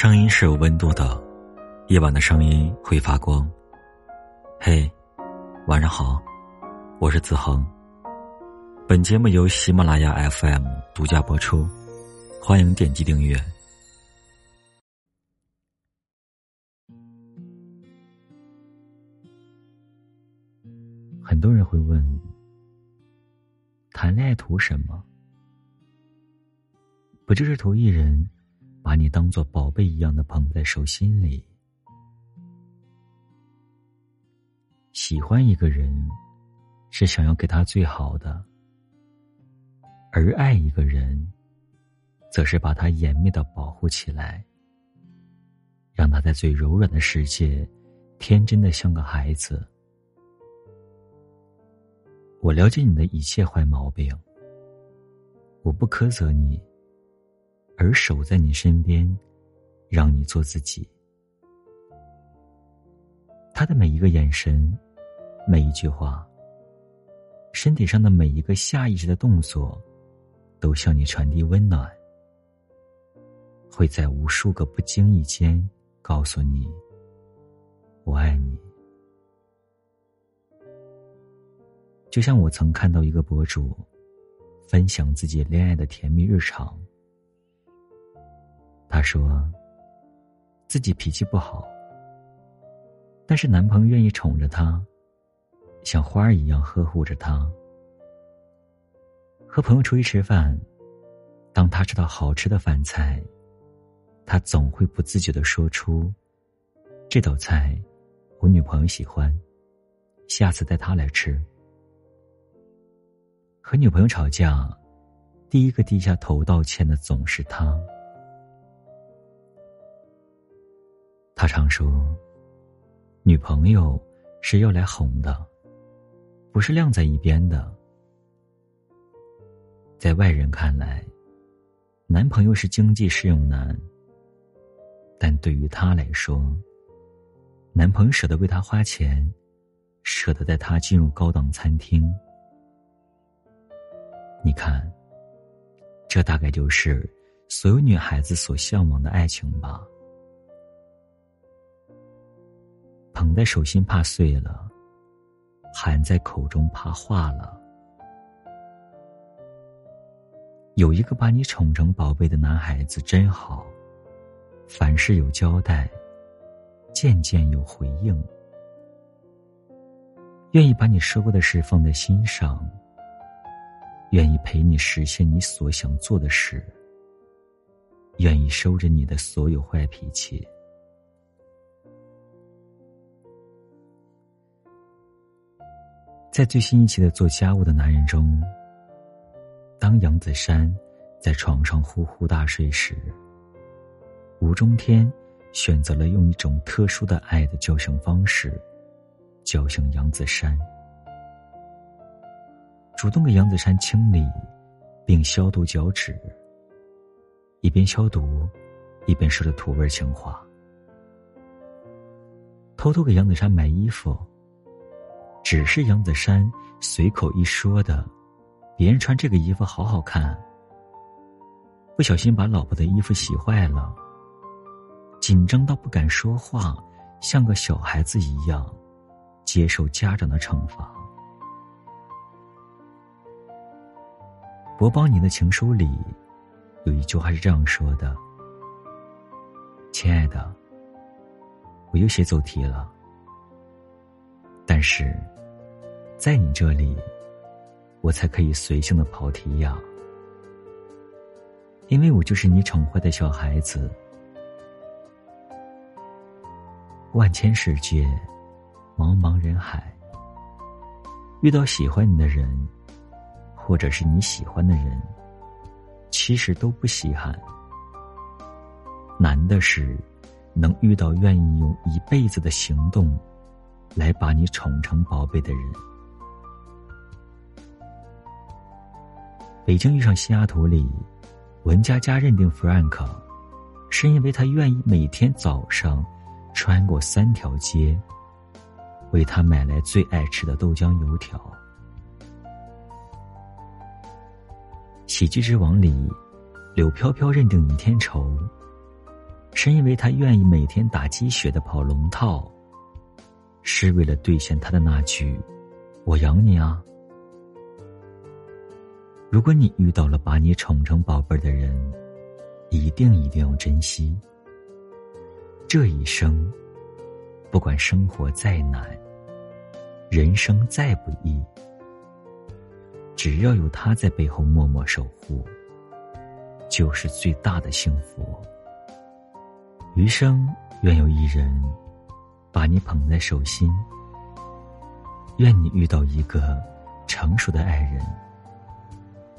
声音是有温度的，夜晚的声音会发光。嘿，晚上好，我是子恒。本节目由喜马拉雅 FM 独家播出，欢迎点击订阅。很多人会问：谈恋爱图什么？不就是图一人？把你当做宝贝一样的捧在手心里，喜欢一个人，是想要给他最好的；而爱一个人，则是把他严密的保护起来，让他在最柔软的世界，天真的像个孩子。我了解你的一切坏毛病，我不苛责你。而守在你身边，让你做自己。他的每一个眼神，每一句话，身体上的每一个下意识的动作，都向你传递温暖，会在无数个不经意间告诉你：“我爱你。”就像我曾看到一个博主，分享自己恋爱的甜蜜日常。她说：“自己脾气不好，但是男朋友愿意宠着她，像花儿一样呵护着她。和朋友出去吃饭，当他吃到好吃的饭菜，他总会不自觉的说出：‘这道菜我女朋友喜欢，下次带她来吃。’和女朋友吵架，第一个低下头道歉的总是他。”常说：“女朋友是要来哄的，不是晾在一边的。”在外人看来，男朋友是经济适用男，但对于他来说，男朋友舍得为他花钱，舍得带他进入高档餐厅。你看，这大概就是所有女孩子所向往的爱情吧。捧在手心怕碎了，含在口中怕化了。有一个把你宠成宝贝的男孩子真好，凡事有交代，件件有回应，愿意把你说过的事放在心上，愿意陪你实现你所想做的事，愿意收着你的所有坏脾气。在最新一期的《做家务的男人》中，当杨子姗在床上呼呼大睡时，吴中天选择了用一种特殊的爱的叫醒方式，叫醒杨子姗，主动给杨子姗清理并消毒脚趾，一边消毒，一边说着土味情话，偷偷给杨子姗买衣服。只是杨子姗随口一说的，别人穿这个衣服好好看。不小心把老婆的衣服洗坏了，紧张到不敢说话，像个小孩子一样，接受家长的惩罚。博邦尼的情书里，有一句话是这样说的：“亲爱的，我又写走题了，但是。”在你这里，我才可以随性的跑题呀，因为我就是你宠坏的小孩子。万千世界，茫茫人海，遇到喜欢你的人，或者是你喜欢的人，其实都不稀罕。难的是，能遇到愿意用一辈子的行动，来把你宠成宝贝的人。北京遇上西雅图里，文佳佳认定 Frank，是因为他愿意每天早上穿过三条街，为他买来最爱吃的豆浆油条。喜剧之王里，柳飘飘认定尹天仇，是因为他愿意每天打鸡血的跑龙套，是为了兑现他的那句“我养你啊”。如果你遇到了把你宠成宝贝儿的人，一定一定要珍惜。这一生，不管生活再难，人生再不易，只要有他在背后默默守护，就是最大的幸福。余生，愿有一人把你捧在手心。愿你遇到一个成熟的爱人，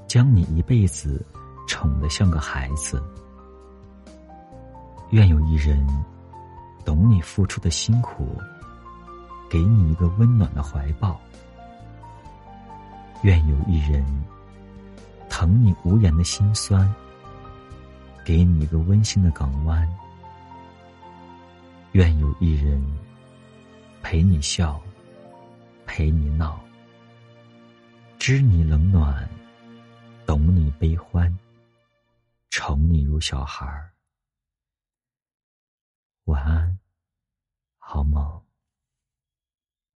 将你一辈子宠得像个孩子。愿有一人懂你付出的辛苦，给你一个温暖的怀抱。愿有一人疼你无言的心酸，给你一个温馨的港湾。愿有一人陪你笑，陪你闹，知你冷暖，你悲欢，宠你如小孩儿。晚安，好梦。